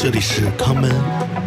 这里是康门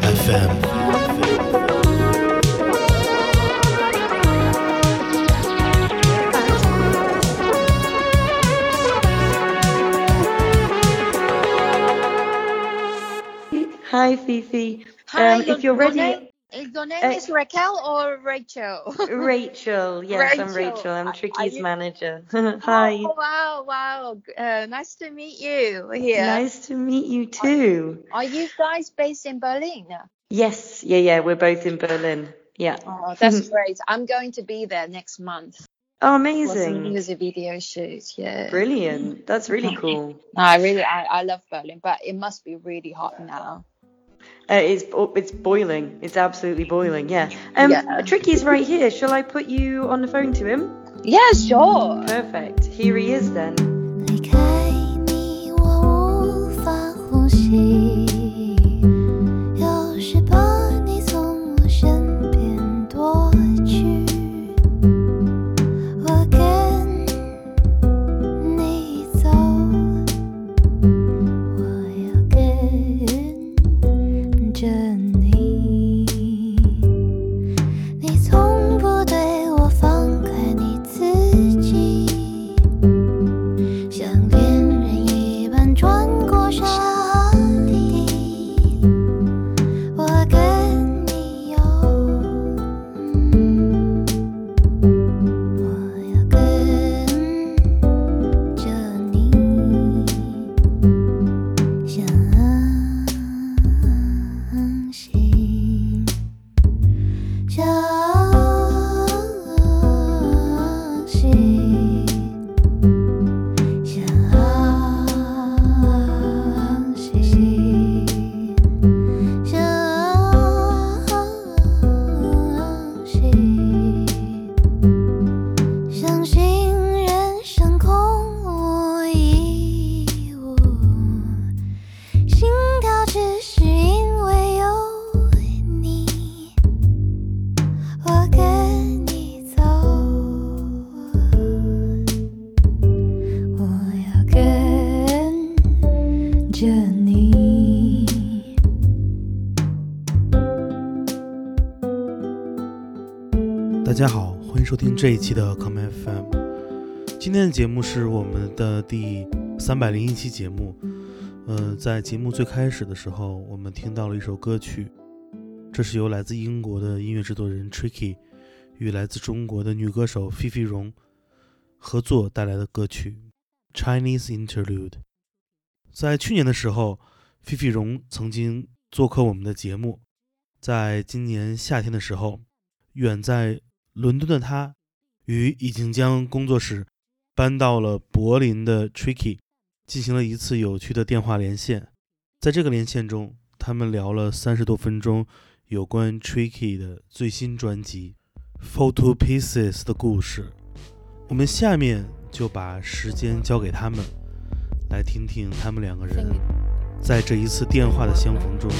FM。Hi, Fifi. Hi, Um, your, if you're your ready, name, uh, your name Uh, is Raquel or Rachel? Rachel. Yes, I'm Rachel. Rachel. I'm Are- are Tricky's you- manager. Hi. Oh, wow, wow. Uh, nice to meet you here. Nice to meet you too. Are you guys based in Berlin? Yes, yeah, yeah. We're both in Berlin. Yeah. Oh, that's great. I'm going to be there next month Oh, amazing! amazing. music video shoot. Yeah. Brilliant. That's really cool. No, I really, I, I love Berlin, but it must be really hot now. Uh, it's oh, it's boiling. It's absolutely boiling. Yeah. Um, Yeah. Tricky's right here. Shall I put you on the phone to him? Yeah, sure. Perfect. Here he is then. 这一期的 Come FM。今天的节目是我们的第三百零一期节目。呃，在节目最开始的时候，我们听到了一首歌曲，这是由来自英国的音乐制作人 Tricky 与来自中国的女歌手 Fifi 荣合作带来的歌曲《Chinese Interlude》。在去年的时候，Fifi 荣曾经做客我们的节目。在今年夏天的时候，远在伦敦的他，与已经将工作室搬到了柏林的 Tricky 进行了一次有趣的电话连线。在这个连线中，他们聊了三十多分钟有关 Tricky 的最新专辑《Photo Pieces》的故事。我们下面就把时间交给他们，来听听他们两个人在这一次电话的相逢中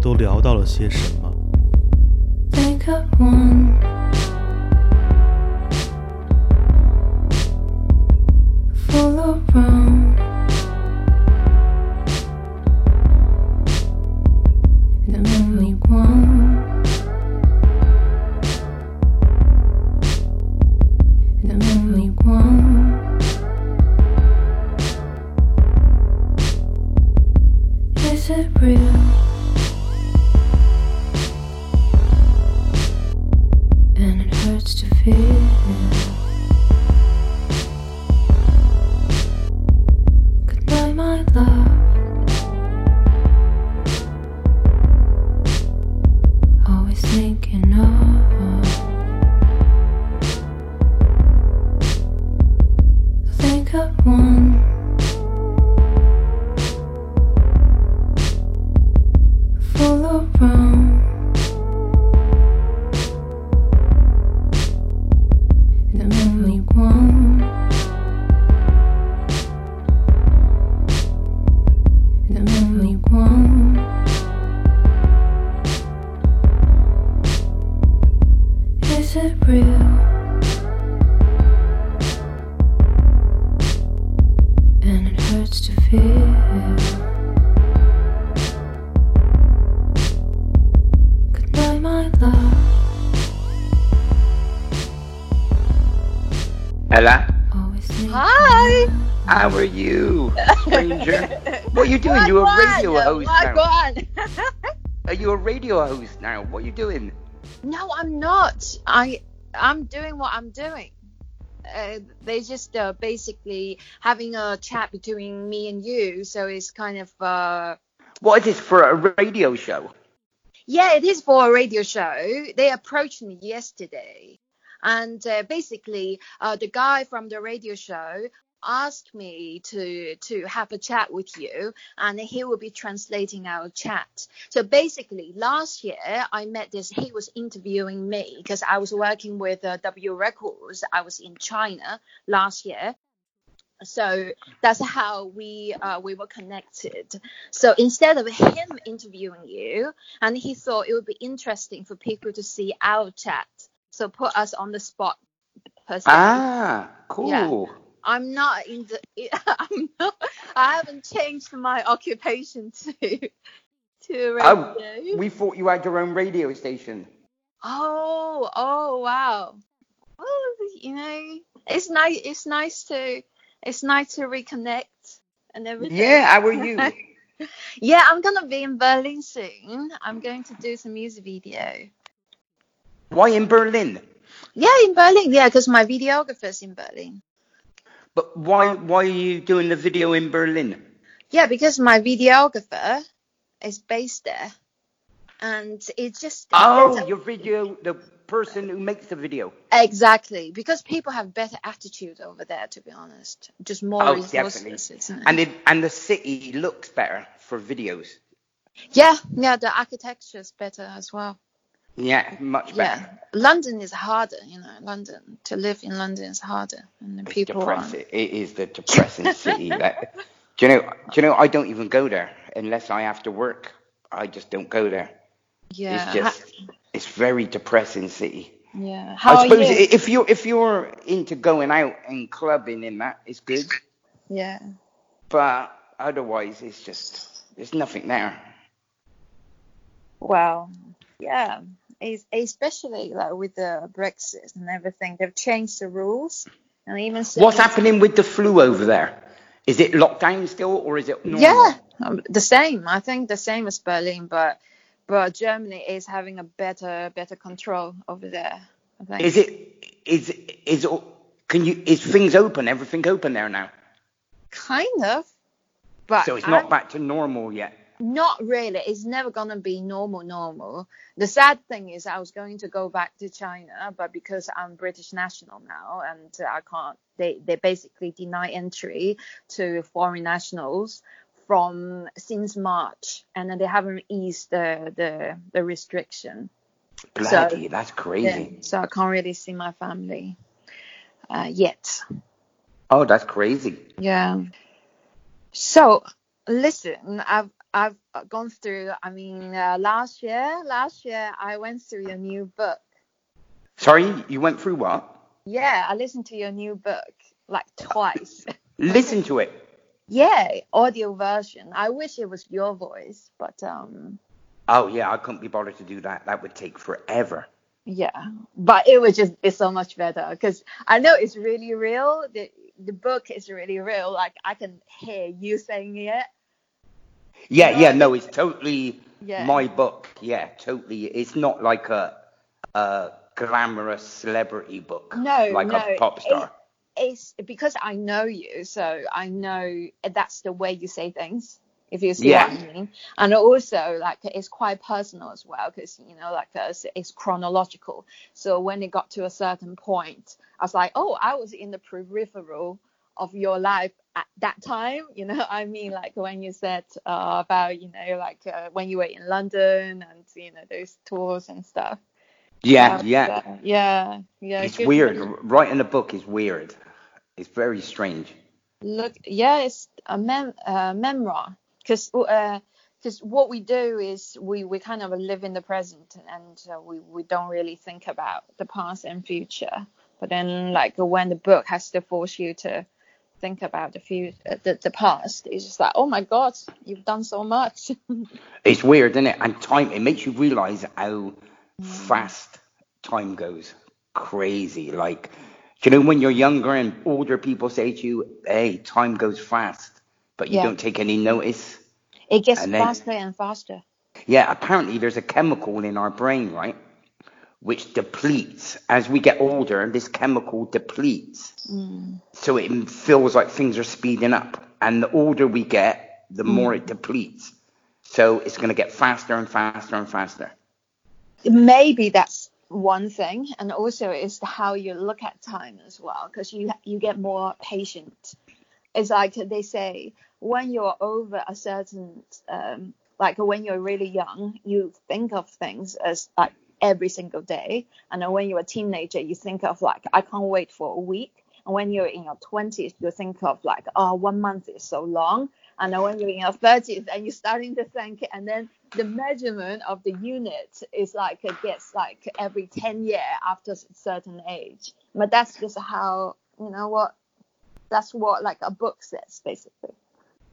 都聊到了些什么。Think of one. Full how are you, stranger? what are you doing? You're a radio host now. Are you a radio host now? What are you doing? No, I'm not. I I'm doing what I'm doing. Uh, they just uh, basically having a chat between me and you, so it's kind of uh, What is this for a radio show? yeah, it is for a radio show. They approached me yesterday, and uh, basically, uh, the guy from the radio show asked me to to have a chat with you, and he will be translating our chat. So basically, last year I met this. He was interviewing me because I was working with uh, W Records. I was in China last year. So that's how we uh, we were connected. So instead of him interviewing you, and he thought it would be interesting for people to see our chat, so put us on the spot. Per se. Ah, cool. I'm not in the. I'm not. I haven't changed my occupation to to Oh, radio. we thought you had your own radio station. Oh, oh, wow. Well, you know, it's nice. It's nice to. It's nice to reconnect and everything. Yeah, how are you? Yeah, I'm gonna be in Berlin soon. I'm going to do some music video. Why in Berlin? Yeah, in Berlin. Yeah, because my videographer's in Berlin. But why why are you doing the video in Berlin? Yeah, because my videographer is based there, and it's just Oh, your video, the person who makes the video. exactly because people have better attitude over there. To be honest, just more Oh, resources. definitely. Isn't it? And it, and the city looks better for videos. yeah, yeah, the architecture is better as well. Yeah, much better. Yeah, London is harder. You know, London to live in London is harder, and the It's people are. depressing. It is the depressing city. That, do you know? Do you know? I don't even go there unless I have to work. I just don't go there. Yeah, It's just, it's very depressing city. yeah. How I are suppose you? if you're if you're into going out and clubbing and that, it's good. yeah. But otherwise, it's just there's nothing there. Well, yeah, es- especially like with the Brexit and everything, they've changed the rules, and even What's happening with the flu over there? Is it lockdown still, or is it normal? Yeah, um, the same. I think the same as Berlin, but but Germany is having a better better control over there. I think. Is it is is can you is things open? Everything open there now? kind of? But So it's not I'm- back to normal yet. Not really. It's never gonna be normal, normal. The sad thing is, I was going to go back to China, but because I'm British national now, and I can't, they they basically deny entry to foreign nationals from since March, and then they haven't eased the the, the restriction. Bloody, that's crazy. Yeah, so I can't really see my family uh, yet. Oh, that's crazy. Yeah. So listen, I've I've gone through. I mean, uh, last year, last year I went through your new book. Sorry, you went through what? Yeah, I listened to your new book like twice. Listen to it. yeah, audio version. I wish it was your voice, but um, Oh yeah, I couldn't be bothered to do that. That would take forever. yeah, but it would just be so much better because I know it's really real. The the book is really real. Like I can hear you saying it. Yeah, Yeah. no, it's totally Yeah. my book. Yeah, totally. It's not like a a glamorous celebrity book. No, like no, a pop star. it's because I know you, so I know that's the way you say things. If you see Yeah. what I mean, and also like it's quite personal as well, because you know like uh, it's, it's chronological. So when it got to a certain point, I was like, oh, I was in the peripheral of your life at that time. You know, I mean, like when you said uh, about you know like uh, when you were in London and you know those tours and stuff. yeah, Um, yeah. so, yeah, yeah. It's weird. you. Writing a book is weird. It's very strange. Look, yeah, it's a mem uh, memoir because because what we do is we we kind of live in the present and uh, we we don't really think about the past and future. But then like when the book has to force you to think about the future, uh, the, the past, it's just like oh my god, you've done so much. It's weird, isn't it? And time, it makes you realize how mm. fast time goes. Crazy. Like, you know when you're younger and older people say to you, "Hey, time goes fast," but you Yeah. don't take any notice. It gets And then- faster and faster. Yeah, apparently there's a chemical in our brain, right, which depletes as we get older. And this chemical depletes, so it feels like things are speeding up, and the older we get, the more it depletes. So it's going to get faster and faster and faster. maybe that's one thing and also is how you look at time as well because you you get more patient it's like they say when you're over a certain um like when you're really young you think of things as like every single day. And when you're a teenager you think of like i can't wait for a week. And when you're in your 20s you think of like oh one month is so long. And then when you're in your 30s and you're starting to think. And then the measurement of the unit is like it gets like every 10 year after a certain age. But that's just how you know what? That's what like a book says basically.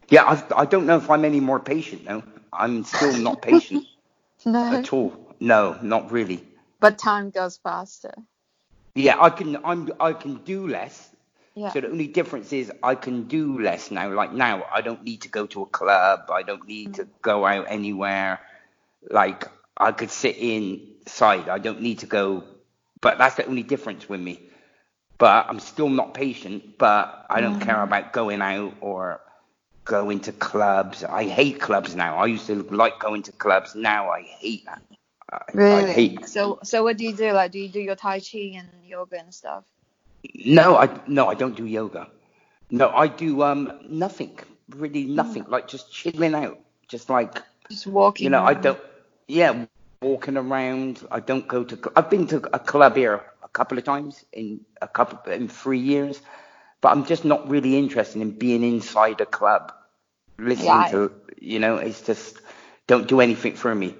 Yeah, I, I don't know if I'm any more patient now. I'm still not patient no. at all. No, not really. but time goes faster Yeah, I can I'm I can do less. yeah So the only difference is I can do less now. Like now, I don't need to go to a club. I don't need to go out anywhere. Like I could sit inside. I don't need to go. But that's the only difference with me. But I'm still not patient. But I don't care mm-hmm. about going out or going to clubs. I hate clubs now. I used to like going to clubs. Now I hate that. I, I really hate. so so what do you do like do you do your tai chi and yoga and stuff No, I no, I don't do yoga. No, I do um nothing, really nothing, like just chilling out, just like just walking you know, I don't, yeah, walking around. I don't go to. cl- I've been to a club here a couple of times in a couple in three years, but I'm just not really interested in being inside a club, listening Yeah, I- to, you know, it's just don't do anything for me.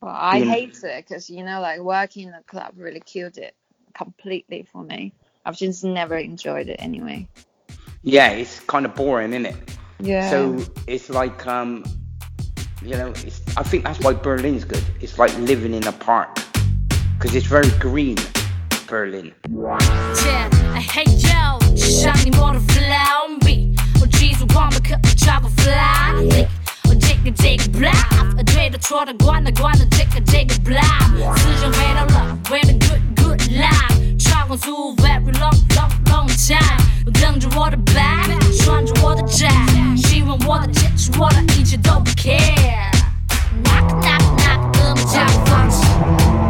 Well, I you know- hate it because you know, like working in a club really killed it completely for me. I've just never enjoyed it anyway. Yeah, it's kind of boring, isn't it? Yeah. So it's like, um, you know, it's, I think that's why Berlin's good. It's like living in a park because it's very green, Berlin. Yeah, 个 fly，我这个这个 blah，对的错的关的关的这个这个 blah，思想回到了 with a good good life，超光速 very long long long time，我等着我的 back，穿着我的 jack，希望我的坚持我的一切都不 care。knock knock knock，哥们叫我放弃，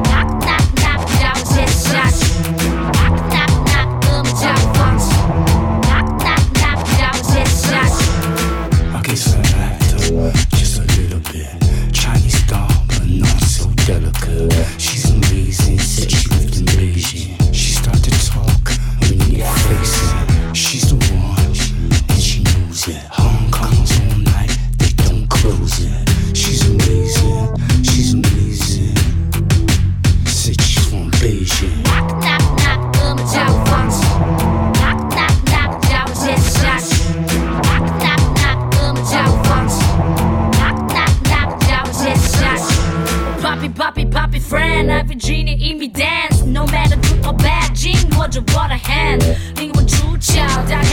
knock knock knock，叫我接下去。knock knock knock，哥们叫我放弃，knock knock knock，叫我接下去。 I guess I liked her Chinese doll, but not so delicate. 着我的 hand，灵魂出窍，打开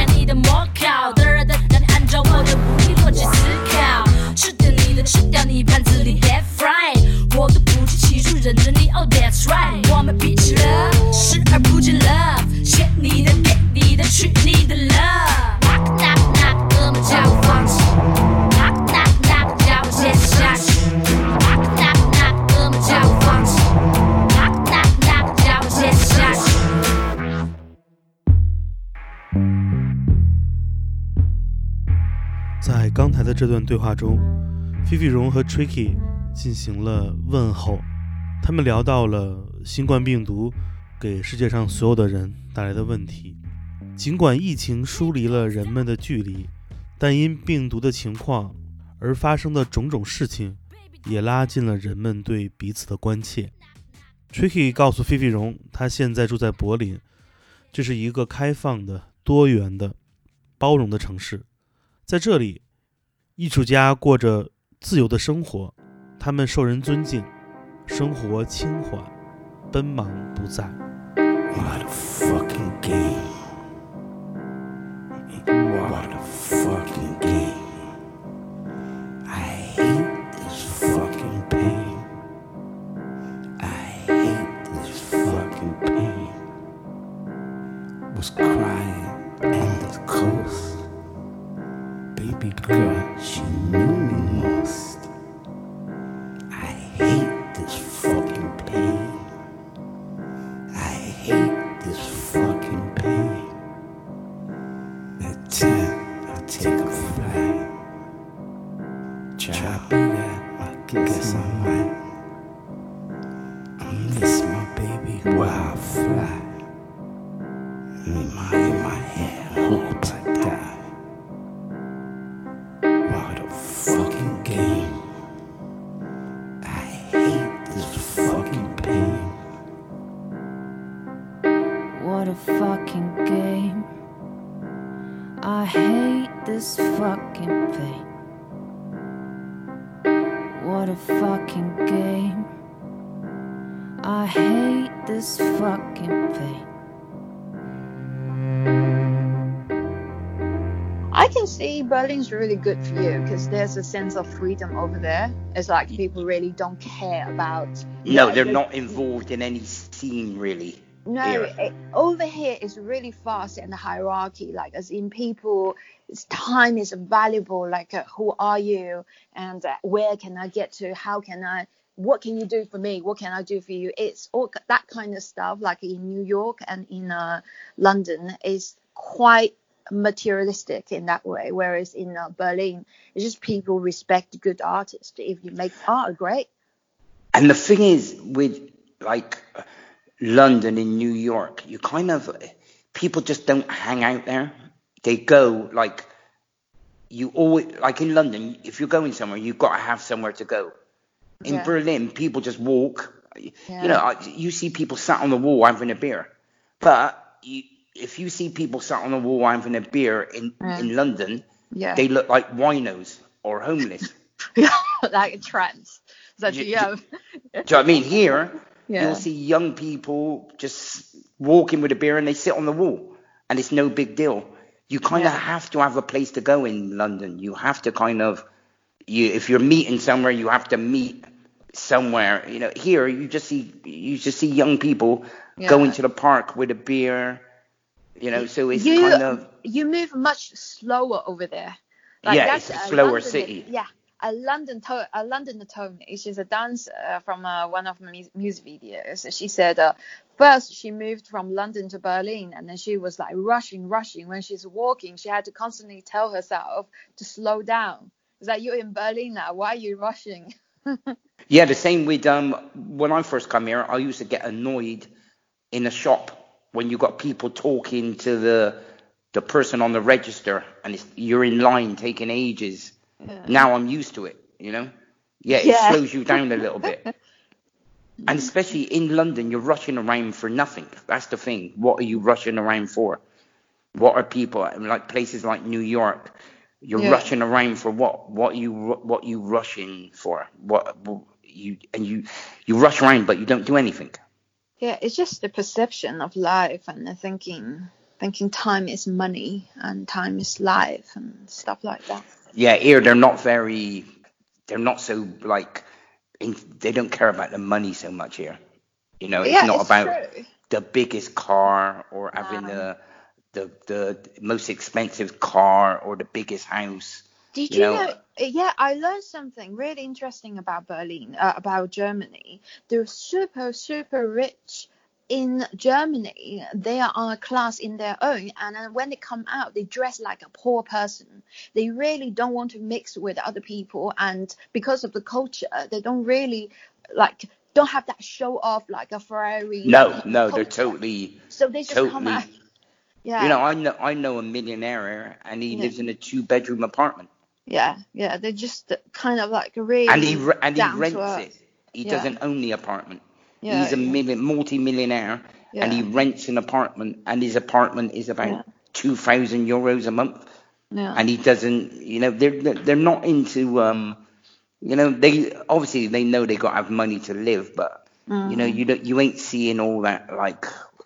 这段对话中，菲菲荣和 Tricky 进行了问候，他们聊到了新冠病毒给世界上所有的人带来的问题。尽管疫情疏离了人们的距离，但因病毒的情况而发生的种种事情，也拉近了人们对彼此的关切。Tricky 告诉菲菲荣，他现在住在柏林，这是一个开放的、多元的、包容的城市。在这里，艺术家过着自由的生活，他们受人尊敬，生活轻缓，奔忙不在。What a fucking game. What a fucking game. I hate this fucking pain. I hate this fucking pain. Was crying and was close. Baby girl, she knew me most. I hate fucking game. I hate this fucking pain. I can see Berlin's really good for you because there's a sense of freedom over there. It's like people really don't care about. No, they're not involved in any scene really. No, it, over here is really fast and the hierarchy. Like as in people, it's, time is valuable. Like uh, who are you and uh, where can I get to? How can I? What can you do for me? What can I do for you? It's all that kind of stuff. Like in New York and in uh, London is quite materialistic in that way. Whereas in uh, Berlin, it's just people respect good artists. If you make art, great. And the thing is, with like London and New York, you kind of people just don't hang out there. They go like you always like in London. If you're going somewhere, you've got to have somewhere to go. In Yeah. Berlin, people just walk. Yeah. You know, you see people sat on the wall having a beer, but you, if you see people sat on the wall having a beer in Yeah. in London, Yeah. they look like winos or homeless. like a trance. That You- you. Do you know what I mean? Here, Yeah. you'll see young people just walking with a beer and they sit on the wall, and it's no big deal. You kind of Yeah. have to have a place to go in London. You have to kind of, you if you're meeting somewhere, you have to meet somewhere. You know, here you just see you just see young people Yeah. going to the park with a beer. You know, so it's you kind of you move much slower over there. Yeah, it's a uh, slower London- city. Yeah, a London to- a Londoner told me she's a dancer from uh, one of my mu- music videos. She said uh, first she moved from London to Berlin, and then she was like rushing, rushing. When she's walking, she had to constantly tell herself to slow down. It's like you're in Berlin now. Why are you rushing? Yeah, the same with um when I first come here, I used to get annoyed in a shop when you got people talking to the the person on the register and you're in line taking ages. Now I'm used to it, you know. Yeah, it Yeah. slows you down a little bit. And especially in London, you're rushing around for nothing. That's the thing. What are you rushing around for? What are people like places like New York? You're Yeah. rushing around for what? What you what you rushing for? What you and you you rush around, but you don't do anything. Yeah, it's just the perception of life and the thinking thinking time is money and time is life and stuff like that. Yeah, here they're not very. They're not so like. In, they don't care about the money so much here. You know, it's yeah, not it's about true. the biggest car or having No. the the the most expensive car or the biggest house. Did you you know- know? Yeah, I learned something really interesting about Berlin, uh, about Germany. The super, super rich in Germany, they are on a class in their own, and when they come out, they dress like a poor person. They really don't want to mix with other people, and because of the culture, they don't really like don't have that show off like a Ferrari. No, no, they're totally. So they just come totally- out. Yeah. You know, I know I know a millionaire and he Yeah. lives in a two bedroom apartment, Yeah, yeah, they're just kind of like really and he and he rents it. He Yeah. doesn't own the apartment. Yeah, He's a yeah. million, multi-millionaire, and he rents an apartment, and his apartment is about Yeah. two thousand euros a month. Yeah. and he doesn't you know they're they're not into um you know they obviously they know they got to have money to live but you know you don't you ain't seeing all that like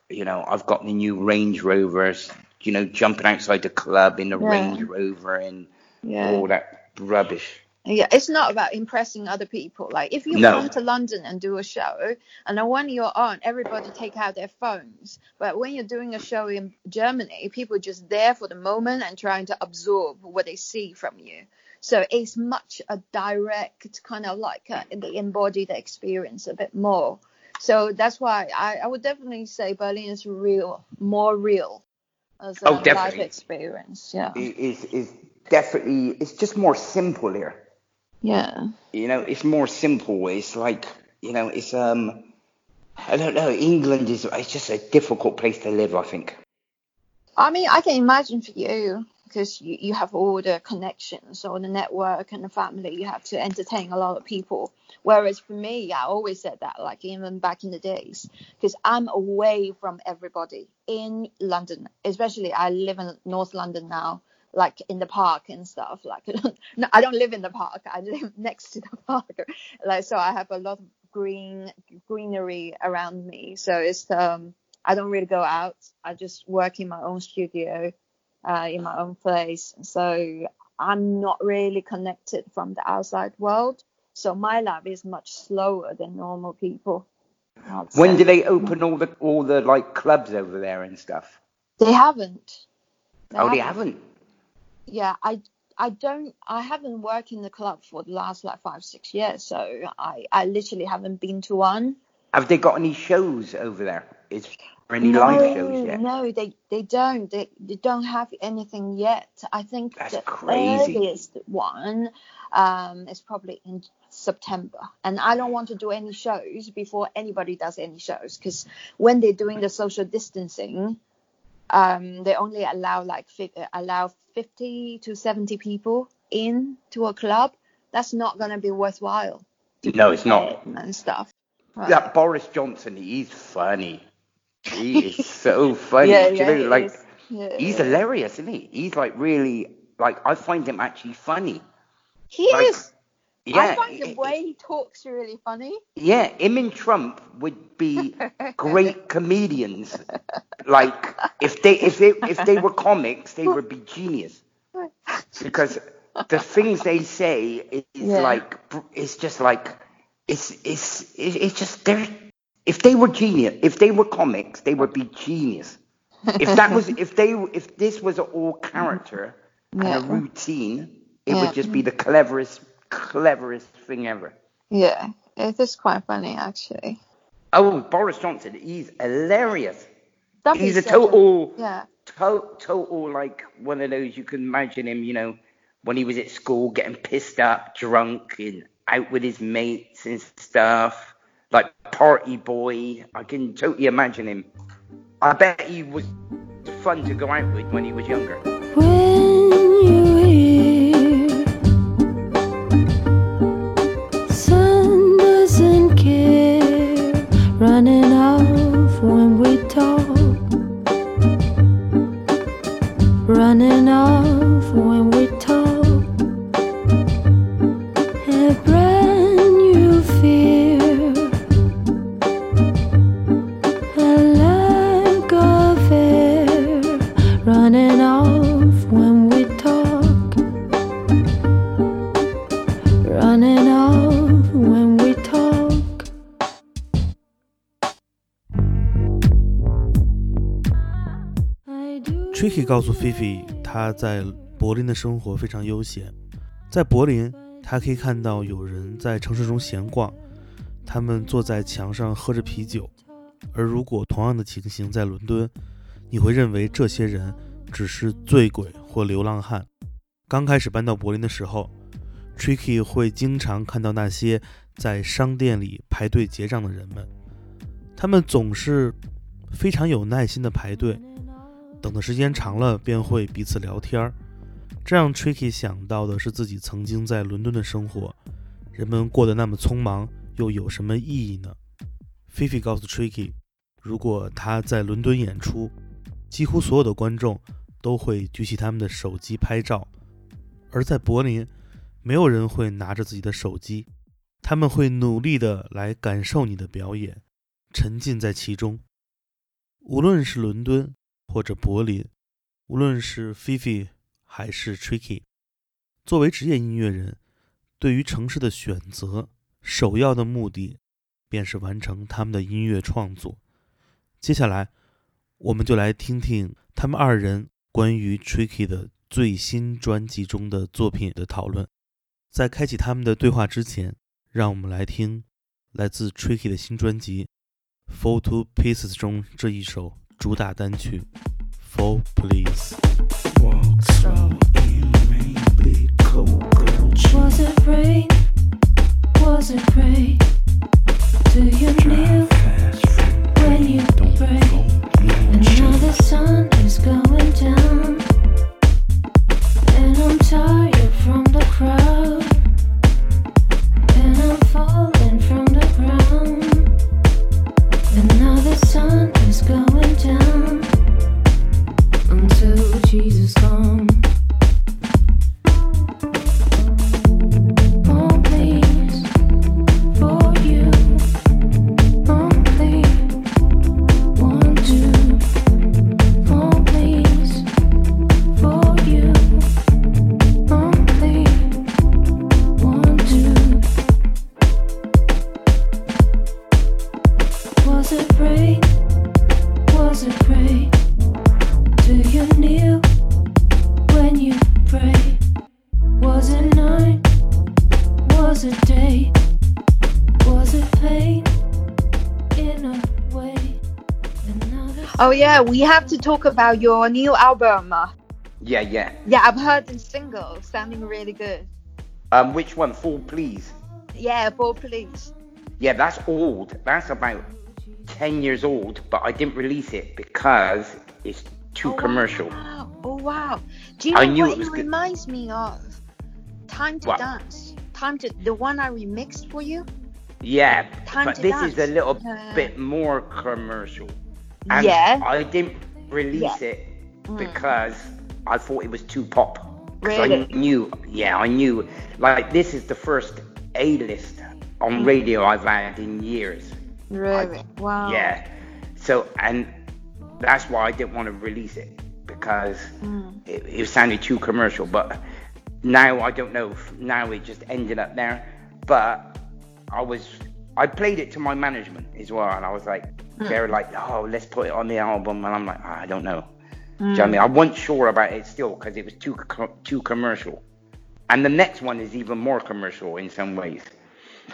you know, I've got the new Range Rovers, you know, jumping outside the club in the Yeah. Range Rover and Yeah. all that rubbish. Yeah, it's not about impressing other people. Like if you No. come to London and do a show, and then when you're on, everybody take out their phones. But when you're doing a show in Germany, people are just there for the moment and trying to absorb what they see from you. So it's much a direct kind of like uh they embody the experience a bit more. So that's why I, I would definitely say Berlin is real, more real as a Oh, live experience. Yeah, It is is definitely it's just more simple here. Yeah. You know, it's more simple. It's like you know, it's um, I don't know. England is it's just a difficult place to live. I think. I mean, I can imagine for you because you, you have all the connections or the network and the family. You have to entertain a lot of people. Whereas for me, I always said that, like even back in the days, because I'm away from everybody in London. Especially, I live in North London now, like in the park and stuff. Like, no, I don't live in the park. I live next to the park. Like, so I have a lot of green greenery around me. So it's um I don't really go out. I just work in my own studio, uh, in my own place. So I'm not really connected from the outside world. So my life is much slower than normal people. When say. do they open all the all the like clubs over there and stuff? They haven't. oh, they haven't. Yeah, I I don't I haven't worked in the club for the last like five six years. So I I literally haven't been to one. Have they got any shows over there? Is there any no, live shows yet? No, they they don't. They they don't have anything yet. I think That's the crazy. earliest one um is probably in September. And I don't want to do any shows before anybody does any shows because when they're doing the social distancing, um they only allow like fi- allow 50 to 70 people in to a club. That's not going to be worthwhile. No, it's not. And stuff. Right. That Boris Johnson, he's funny. He is so funny. Yeah, yeah, you know, like is. Yeah, he's hilarious, isn't he? He's like really like I find him actually funny. He Like, is. Yeah, I find the i- way he talks really funny. yeah, him and Trump would be great comedians. Like if they if they if they were comics, they would be genius. Because the things they say is Yeah. like it's just like it's it's it's just they're if they were genius if they were comics they would be genius. If that was if they if this was all character and a routine, it Yeah. would just be the cleverest cleverest thing ever. Yeah, it is quite funny actually. Oh, Boris Johnson, he's hilarious. That He's a is such total, yeah. to- total like one of those you can imagine him, you know, when he was at school getting pissed up, drunk, and out with his mates and stuff, like party boy. I can totally imagine him. I bet he was fun to go out with when he was younger. When 告诉菲菲，他在柏林的生活非常悠闲。在柏林，他可以看到有人在城市中闲逛，他们坐在墙上喝着啤酒。而如果同样的情形在伦敦，你会认为这些人只是醉鬼或流浪汉。刚开始搬到柏林的时候，Tricky 会经常看到那些在商店里排队结账的人们，他们总是非常有耐心的排队。等的时间长了，便会彼此聊天儿。这让 Tricky 想到的是自己曾经在伦敦的生活，人们过得那么匆忙，又有什么意义呢？菲菲告诉 Tricky，如果他在伦敦演出，几乎所有的观众都会举起他们的手机拍照，而在柏林，没有人会拿着自己的手机，他们会努力的来感受你的表演，沉浸在其中。无论是伦敦或者柏林，无论是 Fifi 还是 Tricky，作为职业音乐人，对于城市的选择，首要的目的便是完成他们的音乐创作。接下来，我们就来听听他们二人关于 Tricky 的最新专辑中的作品的讨论。在开启他们的对话之前，让我们来听来自 Tricky 的新专辑《Fall to Pieces》中这一首主打单曲《Fall Please》。 Walk slow in rain, bleed cold, cold Was it rain? Was it pray? Do you kneel fast food. when you Don't pray? fold, no And now the chill. sun is going down. And I'm tired from the crowd. Yeah, we have to talk about your new album. Yeah, yeah. Yeah, I've heard the single, sounding really good. Um, which one? Fall Please. Yeah, Fall Please. Yeah, that's old. That's about 10 years old, but I didn't release it because it's too commercial. Wow. Oh wow. Do you know I knew what it good. reminds me of? Time to What? dance. Time to the one I remixed for you. Yeah, Time but this is a little Uh, bit more commercial. And Yeah. I didn't release Yeah. it mm. because I thought it was too pop. Really? I knew, yeah, I knew. Like, this is the first A-list on mm. radio I've had in years. Really? wow. Yeah. So, and that's why I didn't want to release it because mm. it, it sounded too commercial. But now I don't know. Now it just ended up there. But I was, I played it to my management as well, and I was like, they're like, oh, let's put it on the album, and I'm like, "Ah, I don't know. Do you know what I mean? I wasn't sure about it still because it was too co- too commercial. And the next one is even more commercial in some ways.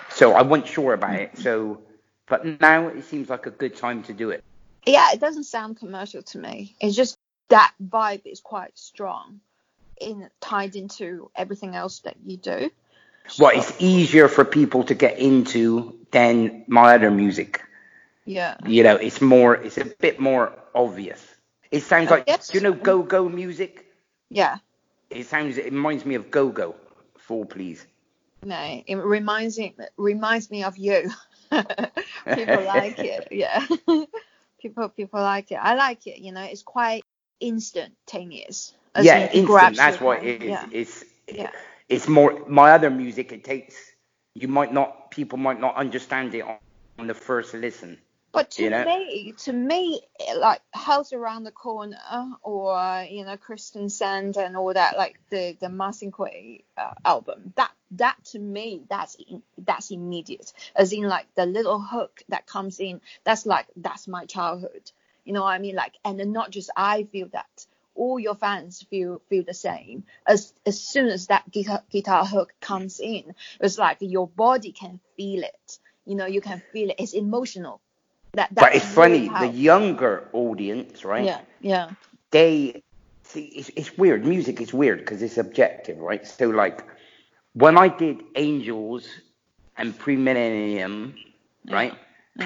So I wasn't sure about it. So, but now it seems like a good time to do it. Yeah, it doesn't sound commercial to me. It's just that vibe is quite strong in tied into everything else that you do. Well, it's easier for people to get into than my other music. Yeah. You know, it's more, it's a bit more obvious. It sounds I like, guess. you know, go-go music. Yeah. It sounds, it reminds me of go-go. Fall Please. No, it reminds me reminds me of you. people like it, yeah. people people like it. I like it. You know, it's quite instantaneous. as yeah, instant. That's what hand. it is. Yeah. It's Yeah. it's more my other music. It takes you might not people might not understand it on, on the first listen. But to you know? me, to me, like Hell Is Round the Corner or you know Christiansands and all that, like the the Maxinquaye uh, album, that that to me, that's in, that's immediate. As in like the little hook that comes in, that's like that's my childhood. You know what I mean? Like, and not just I feel that. All your fans feel feel the same. As as soon as that guitar, guitar hook comes in, it's like your body can feel it. You know, you can feel it. It's emotional. That, But it's funny, really the younger audience, right? Yeah, yeah. They see it's, it's weird. Music is weird because it's objective, right? So like when I did Angels and Premillennium, right?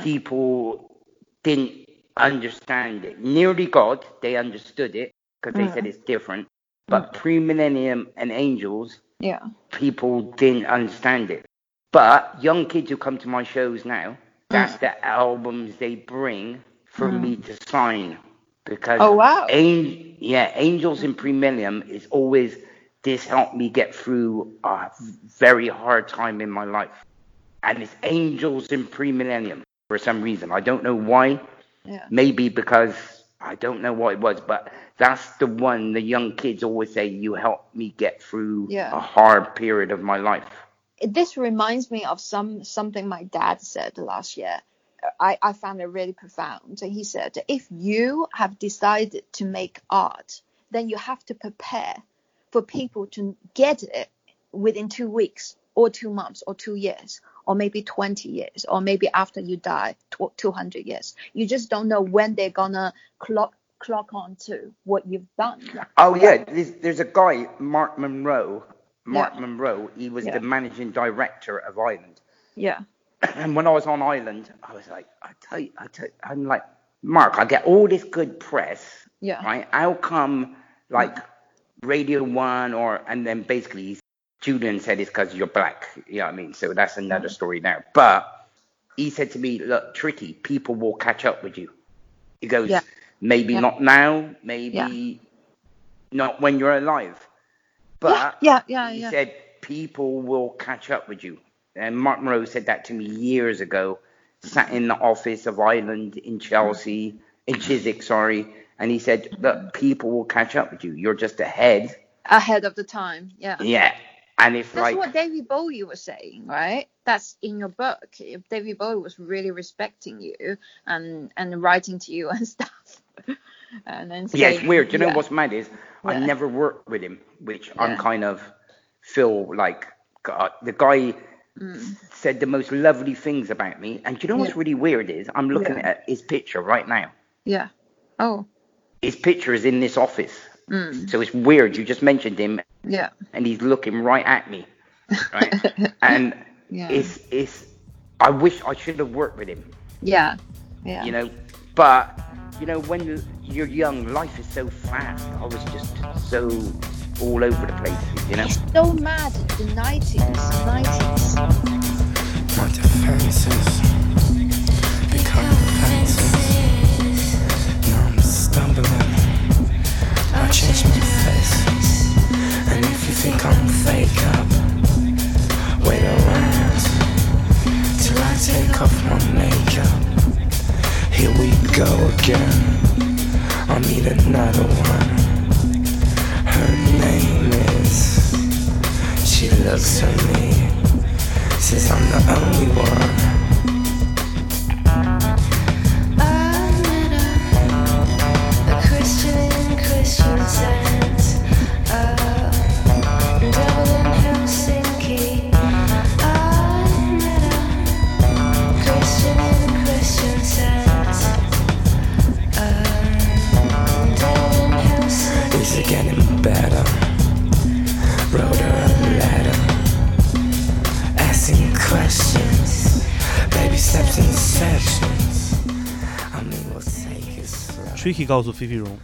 People didn't understand it. Nearly God, they understood it because they said mm. it's different. But mm. Premillennium and Angels, Yeah. people didn't understand it. But young kids who come to my shows now, that's mm. the albums they bring for me mm. to sign. Because Oh, wow. An- yeah, Angels in Premillennium is always this helped me get through a very hard time in my life. And it's Angels in Premillennium for some reason. I don't know why. Yeah. Maybe because I don't know what it was, but that's the one the young kids always say, You helped me get through Yeah. a hard period of my life. This reminds me of some something my dad said last year. I, I found it really profound. He said, if you have decided to make art, then you have to prepare for people to get it within two weeks or two months or two years or maybe 20 years or maybe after you die 200 years. You just don't know when they're gonna clock clock on to what you've done. Oh yeah, there's, there's a guy, Marc Marot. Marc Yeah. Marot, he was Yeah. the managing director of Island. Yeah. And when I was on Island, I was like, I tell you, I tell I'm like, Marc, I get all this good press, Yeah. right? How come, like, mm-hmm. Radio One or, and then basically, Julian said it's because you're black. You know what I mean? So that's another mm-hmm. story there. But he said to me, look, tricky, people will catch up with you. He goes, Yeah. maybe Yeah. not now, maybe Yeah. not when you're alive. But yeah, yeah, he yeah. said people will catch up with you. And Marc Marot said that to me years ago. Sat in the office of Island in Chelsea, in Chiswick, sorry, and he said, that people will catch up with you. You're just ahead." Ahead of the time. Yeah. Yeah, and if That's like, what David Bowie was saying, right? That's in your book. If David Bowie was really respecting you and and writing to you and stuff. and then yeah, it's weird. Do You know yeah. what's mad is I never worked with him, which I'm kind of feel like God. The guy Mm. said the most lovely things about me, and you know what's Yeah. really weird is I'm looking Yeah. at his picture right now. Yeah. Oh. His picture is in this office. Mm. So it's weird. You just mentioned him, Yeah. and he's looking right at me, right? and Yeah. it's it's. I wish I should have worked with him, Yeah. Yeah. you know. But you know, when you- you're young, life is so fast. I was just so all over the place, you know. It's so mad. The nineties, nineties. My defenses become offenses. Now I'm stumbling. I change my face. And if you think I'm fake up, wait around till I take off my makeup. Here we go again. I'll meet another one. Her name is. She looks at me. Says I'm the only one. I Christian Christian Tricky 告诉菲菲荣，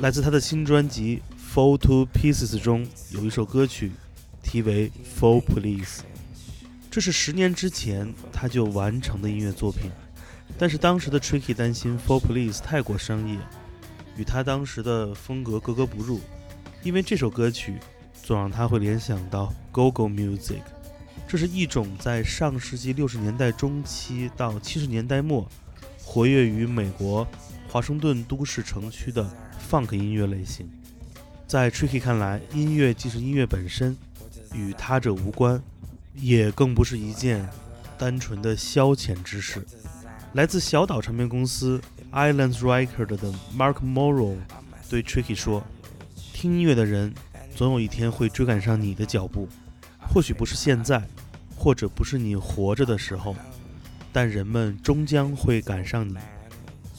来自他的新专辑《Fall to Pieces》中有一首歌曲，题为《Fall Police》，这是十年之前他就完成的音乐作品。但是当时的 Tricky 担心《Fall Police》太过商业，与他当时的风格格格不入，因为这首歌曲总让他会联想到 Go-Go Music，这是一种在上世纪六十年代中期到七十年代末活跃于美国华盛顿都市城区的 funk 音乐类型。在 Tricky 看来，音乐既是音乐本身，与他者无关，也更不是一件单纯的消遣之事。来自小岛唱片公司 Islands Record 的 Mark Morrow 对 Tricky 说：“听音乐的人，总有一天会追赶上你的脚步，或许不是现在，或者不是你活着的时候，但人们终将会赶上你。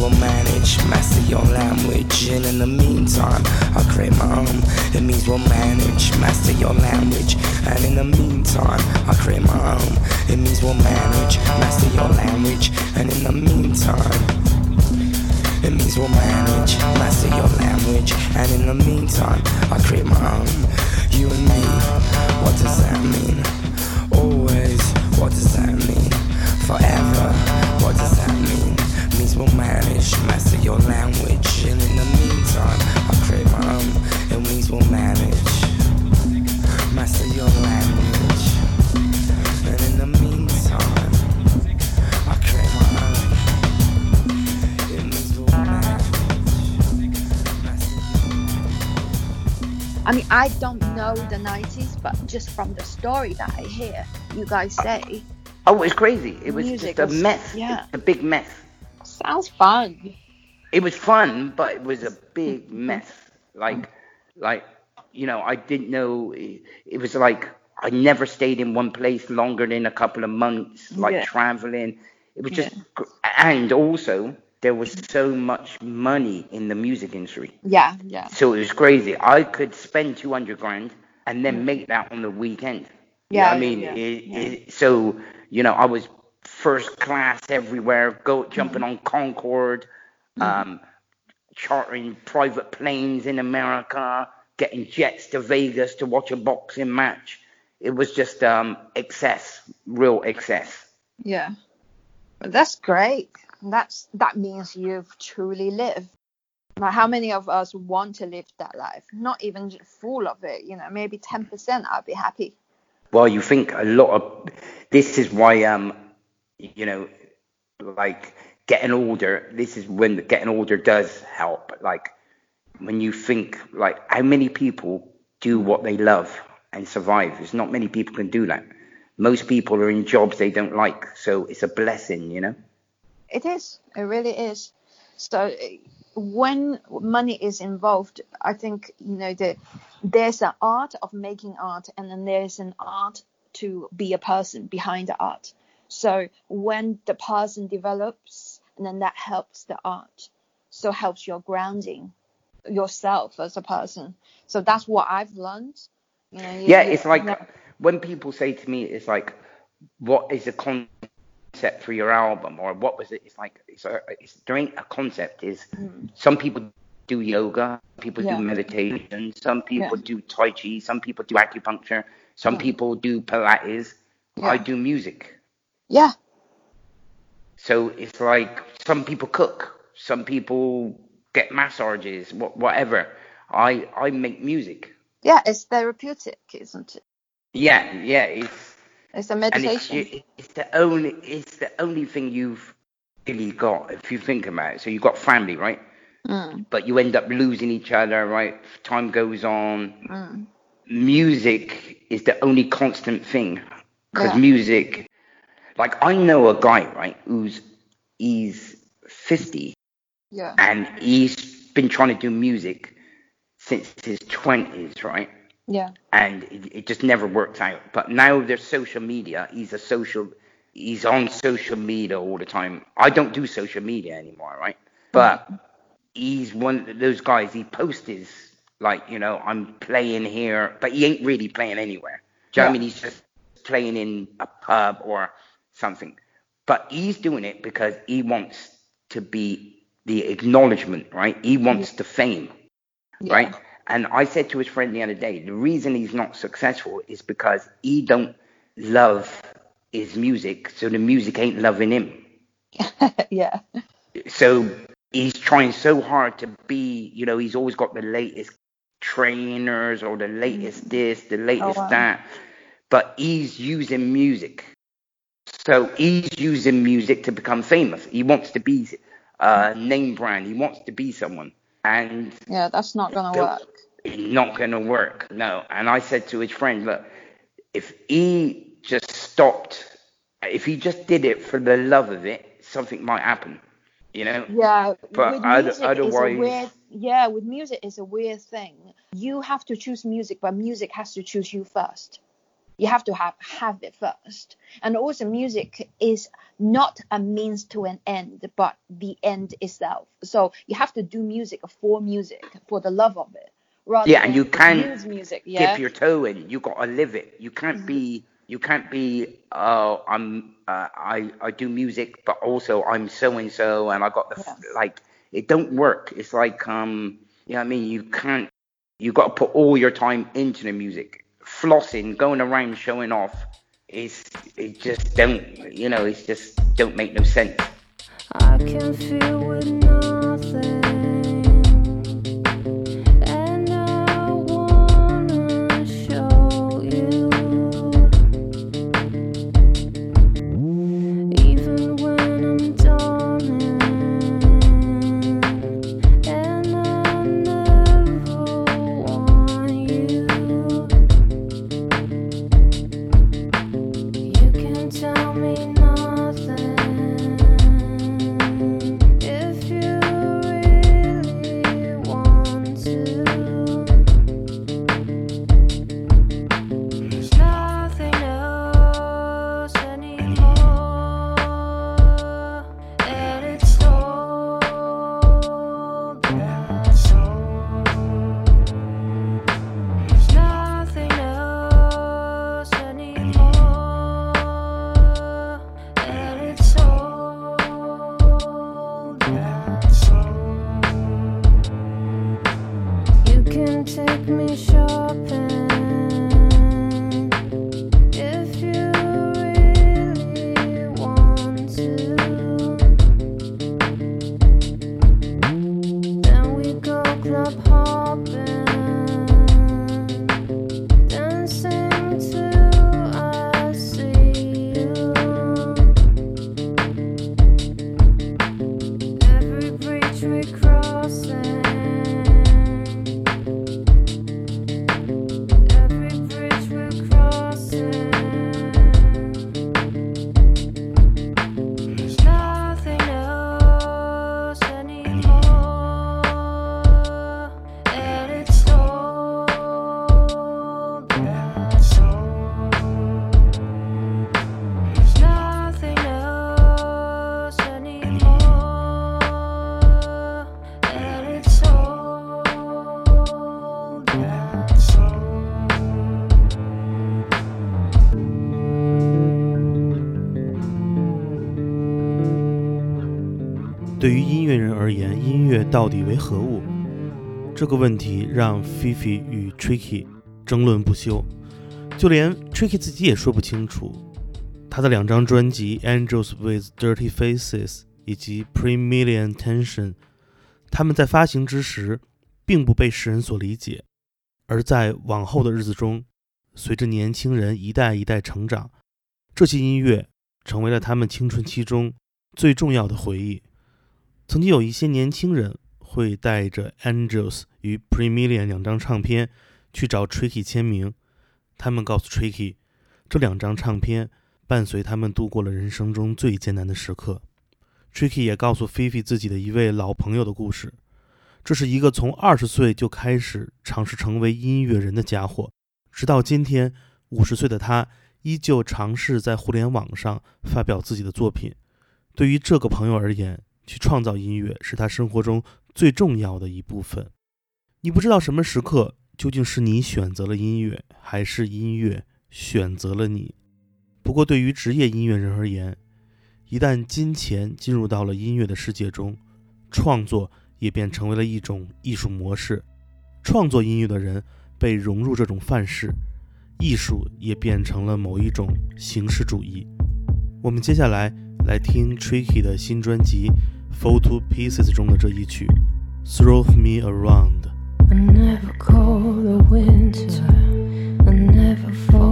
We'll manage, master your language. And in the meantime, I'll create my own. It means we'll manage, master your language. And in the meantime, I'll create my own. It means we'll manage, master your language. And in the meantime, it means we'll manage, master your language. And in the meantime, I create my own. You and me, what does that mean? Always, what does that mean? Forever, what does that mean? Means we'll manage, master your language. And in the meantime, I create my own. It um, means we'll manage, master your language. And in the meantime, I create my own. It um, means we'll manage, I mean, I don't know the 90s, but just from the story that I hear you guys say, Oh, it was crazy. It was Music just a was- mess. yeah. A big mess. Sounds fun. It was fun, but it was a big mess. Like, like, you know, I didn't know. It, it was like I never stayed in one place longer than a couple of months. Like Yeah. traveling, it was just, gr- and also there was so much money in the music industry. Yeah, yeah. So it was crazy. I could spend 200 grand and then make that on the weekend. You know Yeah, I mean, yeah, it, yeah. It, so you know, I was first class everywhere, go jumping Mm-hmm. on Concorde, um, chartering private planes in America, getting jets to Vegas to watch a boxing match. It was just um, excess, real excess. Yeah. But that's great. That's that means you've truly lived. Now, how many of us want to live that life? Not even full of it, you know, maybe 10% I'll be happy. Well, you think a lot of this is why um you know like getting older. This is when getting older does help. Like when you think like how many people do what they love and survive. There's not many people can do that. Most people are in jobs they don't like, so it's a blessing, you know. It is. It really is. So when money is involved, I think you know that there's an art of making art, and then there's an art to be a person behind the art. So when the person develops, and then that helps the art. So helps your grounding yourself as a person. So that's what I've learned. You know, you- Yeah, it's like yeah. when people say to me, it's like, what is the concept for your album, or what was it? It's like, it's, a, it's there ain't a concept. Is some people do yoga, people Mm. Yeah. do meditation, some people Yeah. do tai chi, some people do acupuncture, some people do Pilates. I do music, yeah, so it's like some people cook, some people get massages, whatever. I I make music. yeah, it's therapeutic, isn't it? Yeah, yeah, it's It's a and it's, meditation. it's the only it's the only thing you've really got if you think about it. So you've got family, right? Mm, But you end up losing each other, right? Time goes on. mm. Music is the only constant thing because Yeah. music, like I know a guy, right, who's he's fifty Yeah. and he's been trying to do music since his twenties, right? Yeah. and it, it just never worked out. But now there's social media. He's a social. He's on social media all the time. I don't do social media anymore, right? But mm-hmm. he's one of those guys. He posts his like, you know, I'm playing here, but he ain't really playing anywhere. Do you know what I mean? He's just playing in a pub or something. But he's doing it because he wants to be the acknowledgement, right? He wants the fame Yeah. right? And I said to his friend the other day, the reason he's not successful is because he don't love his music, so the music ain't loving him. yeah. So he's trying so hard to be, you know, he's always got the latest trainers or the latest mm. this, the oh, latest wow. that, but he's using music. So he's using music to become famous. He wants to be a name brand. He wants to be someone. And Yeah, that's not gonna work. it's not going to work. No. And I said to his friend, look, if he just stopped, if he just did it for the love of it, something might happen. You know? Yeah, But with music is a weird. Yeah, with music is a weird thing. You have to choose music, but music has to choose you first. You have to have have it first. And also, music is not a means to an end, but the end itself. So you have to do music for music, for the love of it, rather Yeah, and you can't music. Yeah, Dip your toe in. You got to live it. You can't be. You can't be. Oh, I'm. Uh, I I do music, but also I'm so and so, and I got the Yeah. like. It don't work. It's like um. You know what I mean? You can't. You got to put all your time into the music flossing, going around showing off, is it just don't you know? It's just don't make no sense. I can feel 而言，音乐到底为何物？这个问题让 Fifi 与 Tricky 争论不休，就连 Tricky 自己也说不清楚。他的两张专辑《Angels with Dirty Faces》以及《Pre-Million Tension》，他们在发行之时并不被世人所理解，而在往后的日子中，随着年轻人一代一代成长，这些音乐成为了他们青春期中最重要的回忆。曾经有一些年轻人会带着《Angels》与《Premilian》两张唱片去找 Tricky 签名，他们告诉 Tricky，这两张唱片伴随他们度过了人生中最艰难的时刻。Tricky 也告诉 Fifi 自己的一位老朋友的故事，这是一个从二十岁就开始尝试成为音乐人的家伙，直到今天五十岁的他依旧尝试在互联网上发表自己的作品。对于这个朋友而言，去创造音乐是他生活中最重要的一部分。你不知道什么时刻究竟是你选择了音乐，还是音乐选择了你。不过，对于职业音乐人而言，一旦金钱进入到了音乐的世界中，创作也便成为了一种艺术模式。创作音乐的人被融入这种范式，艺术也变成了某一种形式主义。我们接下来来听 Tricky 的新专辑《Fall to Pieces》中的这一曲《Throw Me Around》。 I never call the winter. I never follow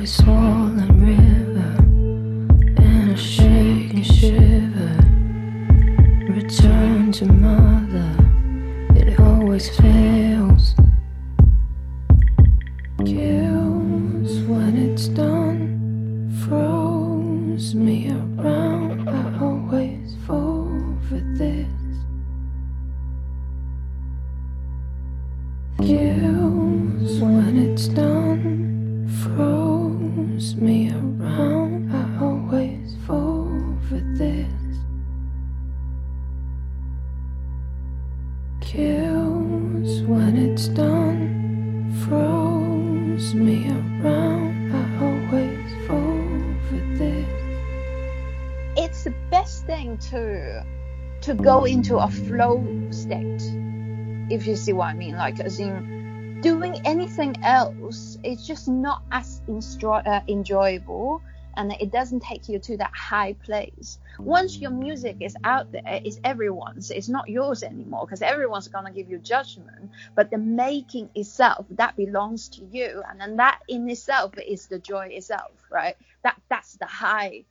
always want. Flow state if you see what i mean. Like as in doing anything else it's just not as enjoy, uh, enjoyable and it doesn't take you to that high place. Once your music is out there it's everyone's. It's not yours anymore because everyone's gonna give you judgment but the making itself that belongs to you and then that in itself is the joy itself right? That that's the high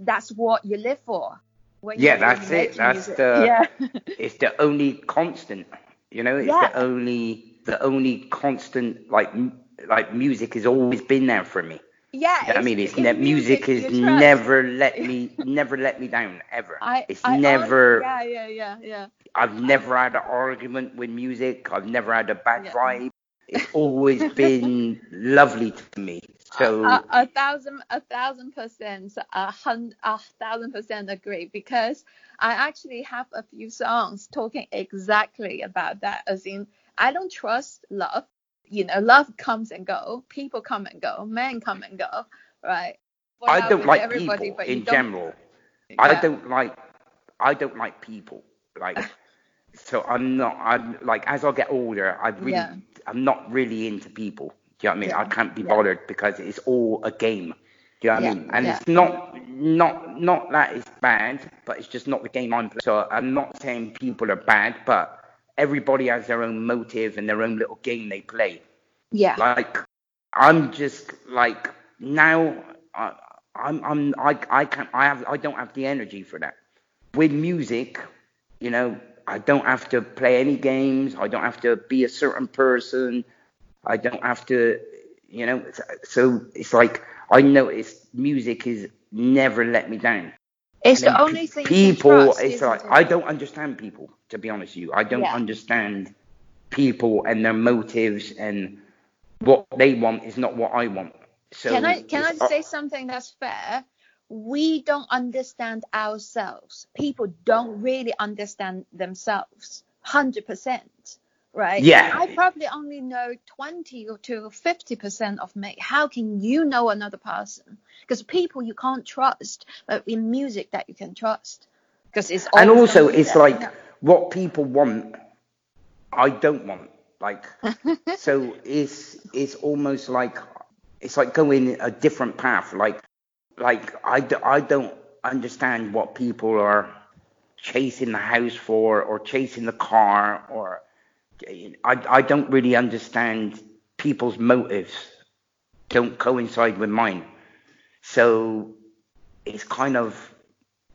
that's what you live for. When Yeah, you're that's it. That's music. the- yeah. it's the only constant you know it's Yeah. the only the only constant like m- like music has always been there for me yeah. I mean, it's it's ne- music you has never let me never let me down ever. I, it's I never. Yeah, yeah, yeah, yeah. I've never had an argument with music. I've never had a bad Yeah. vibe. It's always been lovely to me. So a, a thousand, a thousand percent, a hundred, a thousand percent agree because I actually have a few songs talking exactly about that. As in, I don't trust love. You know, love comes and go, people come and go, men come and go, right? I don't like everybody, people but in general. I don't like. I don't like people. Like. So I'm not. I'm like as I get older, I really. Yeah. I'm not really into people. Do you know what I mean? Yeah, I can't be yeah. bothered because it's all a game. Do you know what Yeah, I mean? And it's not not not that it's bad, but it's just not the game I'm playing. So I'm not saying people are bad, but everybody has their own motive and their own little game they play. Yeah. Like I'm just like now I, I'm I'm I I can't I have I don't have the energy for that. With music, you know, I don't have to play any games. I don't have to be a certain person. I don't have to, you know. So it's like I notice music is never let me down. It's the only thing people. trust, it's like it? I don't understand people. To be honest with you, I don't Yeah. understand people and their motives and what they want is not what I want. So can I can I say something that's fair? We don't understand ourselves. People don't really understand themselves. Hundred percent, right? Yeah. I probably only know twenty or to fifty percent of me. How can you know another person? Because people you can't trust, but in music that you can trust. Because it's and also it's like what people want i don't want like so it's it's almost like it's like going a different path like like i, d- I don't understand what people are chasing the house for or chasing the car or i, I don't really understand people's motives don't coincide with mine so it's kind of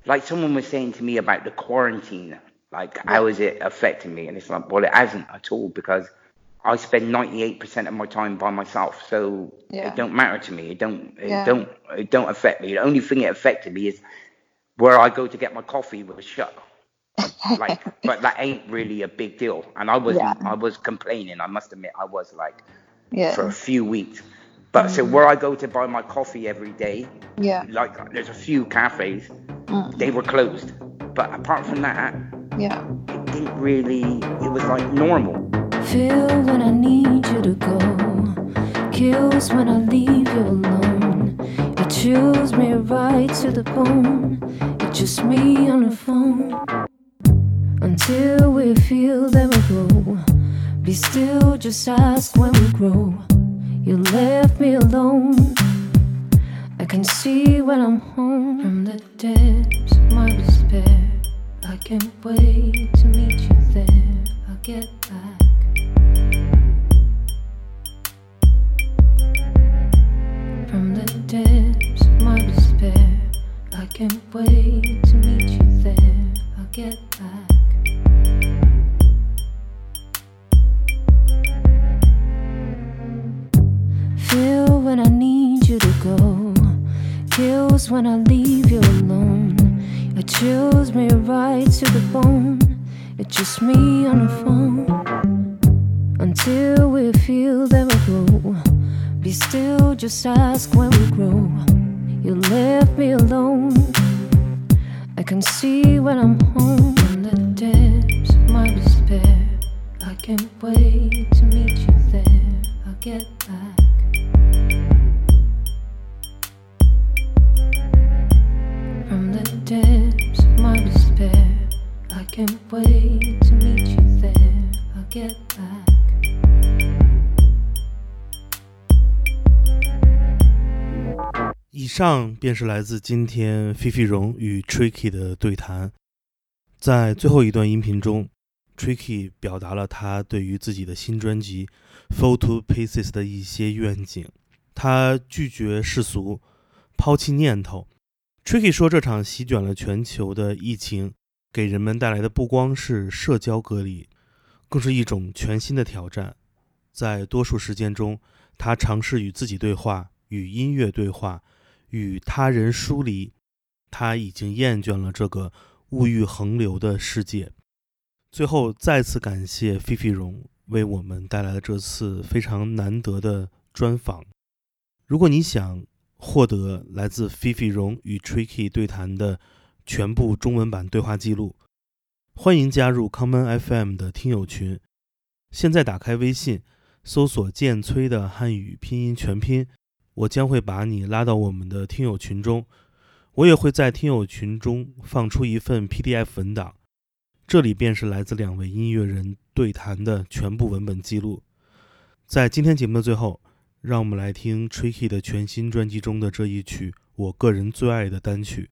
like someone was saying to me about the quarantine, like how is it affecting me? And it's like, well, it hasn't at all because I spend 98% of my time by myself, so Yeah. it don't matter to me. It don't, it Yeah. don't, it don't affect me. The only thing it affected me is where I go to get my coffee was shut. Like, but that ain't really a big deal. And I was, Yeah. I was complaining. I must admit, I was like yeah, for a few weeks. But so where I go to buy my coffee every day, yeah, like there's a few cafes, Mm. they were closed. But apart from that, yeah. it didn't really. It was like normal. Feel when I need you to go. Kills when I leave you alone. It chills me right to the bone. It's just me on the phone. Until we feel that we grow. Be still, just ask when we grow. You left me alone. I can see when I'm home from the depths of my despair. I can't wait to meet you there. I'll get back. From the depths of my despair, I can't wait to meet you there. I'll get back. When I need you to go. Kills when I leave you alone. It chills me right to the bone. It's just me on the phone. Until we feel that we grow. Be still, just ask when we grow. You left me alone. I can see when I'm home in the depths of my despair. I can't wait to meet you there. I'll get back. A wait to meet you there. I'll get back. 以上便是来自今天菲菲荣与 Tricky 的对谈。在最后一段音频中，Tricky 表达了他对于自己的新专辑《Fall to Pieces》的一些愿景。他拒绝世俗，抛弃念头。Tricky 说，这场席卷了全球的疫情给人们带来的不光是社交隔离，更是一种全新的挑战。在多数时间中，他尝试与自己对话，与音乐对话。与他人疏离，他已经厌倦了这个物欲横流的世界。最后，再次感谢菲菲荣为我们带来了这次非常难得的专访。如果你想获得来自菲菲荣与 Tricky 对谈的全部中文版对话记录，欢迎加入 Common FM 的听友群。现在打开微信，搜索“建崔”的汉语拼音全拼。我将会把你拉到我们的听友群中，我也会在听友群中放出一份 PDF 文档，这里便是来自两位音乐人对谈的全部文本记录。在今天节目的最后，让我们来听 Tricky 的全新专辑中的这一曲我个人最爱的单曲，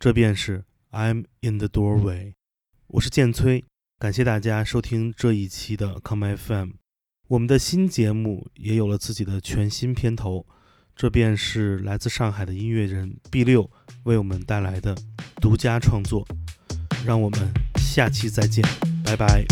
这便是 I'm in the Doorway。我是剑崔，感谢大家收听这一期的 Come FM。我们的新节目也有了自己的全新片头。这便是来自上海的音乐人 B 六为我们带来的独家创作，让我们下期再见，拜拜。